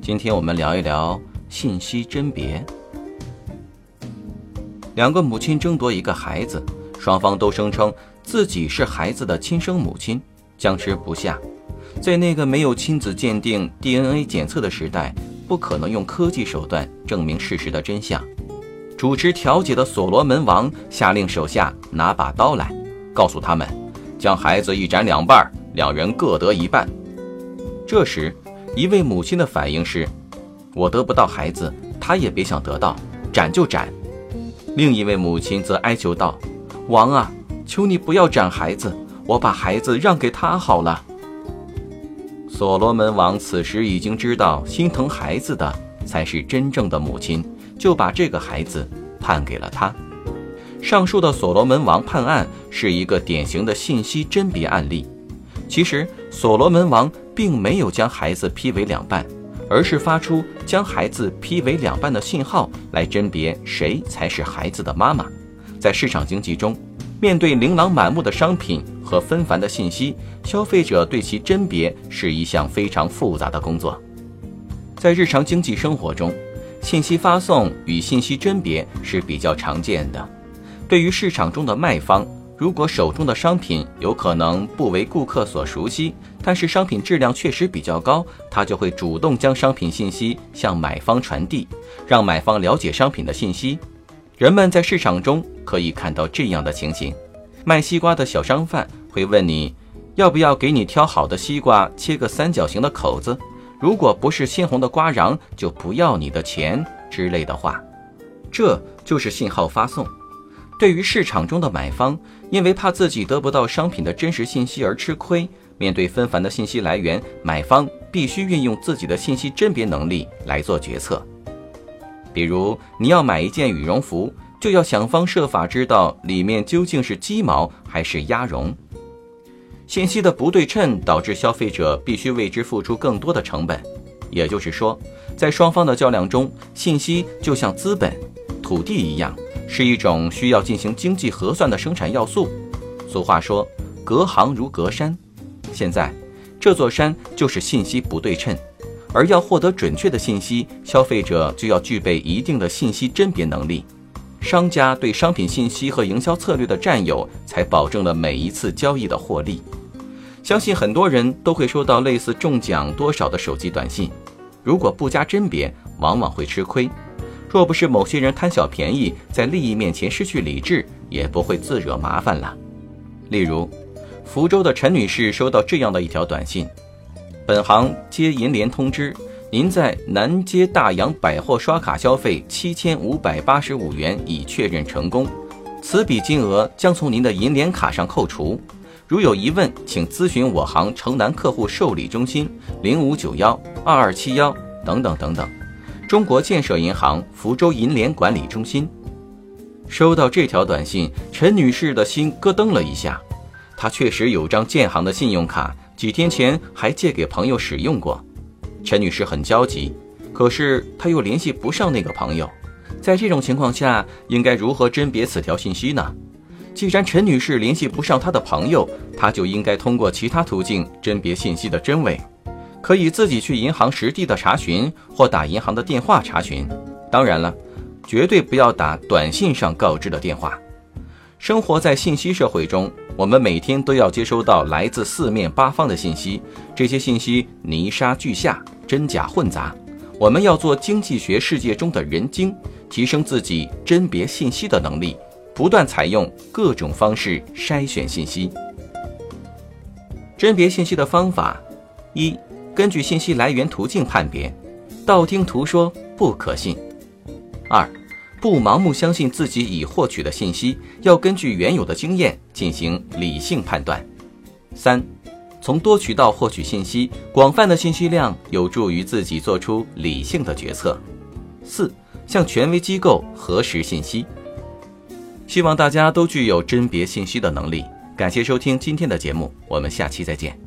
今天我们聊一聊信息甄别。两个母亲争夺一个孩子，双方都声称自己是孩子的亲生母亲，僵持不下。在那个没有亲子鉴定、DNA 检测的时代，不可能用科技手段证明事实的真相。主持调解的所罗门王下令手下拿把刀来，告诉他们将孩子一斩两半，两人各得一半。这时，一位母亲的反应是：“我得不到孩子，他也别想得到，斩就斩。”另一位母亲则哀求道：“王啊，求你不要斩孩子，我把孩子让给他好了。”所罗门王此时已经知道，心疼孩子的才是真正的母亲，就把这个孩子判给了他。上述的所罗门王判案是一个典型的信息甄别案例。其实，所罗门王。并没有将孩子劈为两半，而是发出将孩子劈为两半的信号来甄别谁才是孩子的妈妈。在市场经济中，面对琳琅满目的商品和纷繁的信息，消费者对其甄别是一项非常复杂的工作。在日常经济生活中，信息发送与信息甄别是比较常见的。对于市场中的卖方，如果手中的商品有可能不为顾客所熟悉，但是商品质量确实比较高，他就会主动将商品信息向买方传递，让买方了解商品的信息。人们在市场中可以看到这样的情形：卖西瓜的小商贩会问你，要不要给你挑好的西瓜，切个三角形的口子，如果不是鲜红的瓜瓤，就不要你的钱之类的话。这就是信号发送。对于市场中的买方，因为怕自己得不到商品的真实信息而吃亏，面对纷繁的信息来源，买方必须运用自己的信息甄别能力来做决策。比如，你要买一件羽绒服，就要想方设法知道里面究竟是鸡毛还是鸭绒。信息的不对称导致消费者必须为之付出更多的成本。也就是说，在双方的较量中，信息就像资本、土地一样。是一种需要进行经济核算的生产要素。俗话说“隔行如隔山”，现在这座山就是信息不对称。而要获得准确的信息，消费者就要具备一定的信息甄别能力。商家对商品信息和营销策略的占有，才保证了每一次交易的获利。相信很多人都会收到类似中奖多少的手机短信，如果不加甄别，往往会吃亏。若不是某些人贪小便宜，在利益面前失去理智，也不会自惹麻烦了。例如，福州的陈女士收到这样的一条短信：“本行接银联通知，您在南街大洋百货刷卡消费七千五百八十五元已确认成功，此笔金额将从您的银联卡上扣除。如有疑问，请咨询我行城南客户受理中心零五九幺二二七幺等等等等。”中国建设银行福州银联管理中心收到这条短信，陈女士的心咯噔了一下。她确实有张建行的信用卡，几天前还借给朋友使用过。陈女士很焦急，可是她又联系不上那个朋友。在这种情况下，应该如何甄别此条信息呢？既然陈女士联系不上她的朋友，她就应该通过其他途径甄别信息的真伪。可以自己去银行实地的查询，或打银行的电话查询。当然了，绝对不要打短信上告知的电话。生活在信息社会中，我们每天都要接收到来自四面八方的信息，这些信息泥沙俱下，真假混杂。我们要做经济学世界中的人精，提升自己甄别信息的能力，不断采用各种方式筛选信息。甄别信息的方法一。根据信息来源途径判别，道听途说不可信。二，不盲目相信自己已获取的信息，要根据原有的经验进行理性判断。三，从多渠道获取信息，广泛的信息量有助于自己做出理性的决策。四、向权威机构核实信息。希望大家都具有甄别信息的能力。感谢收听今天的节目，我们下期再见。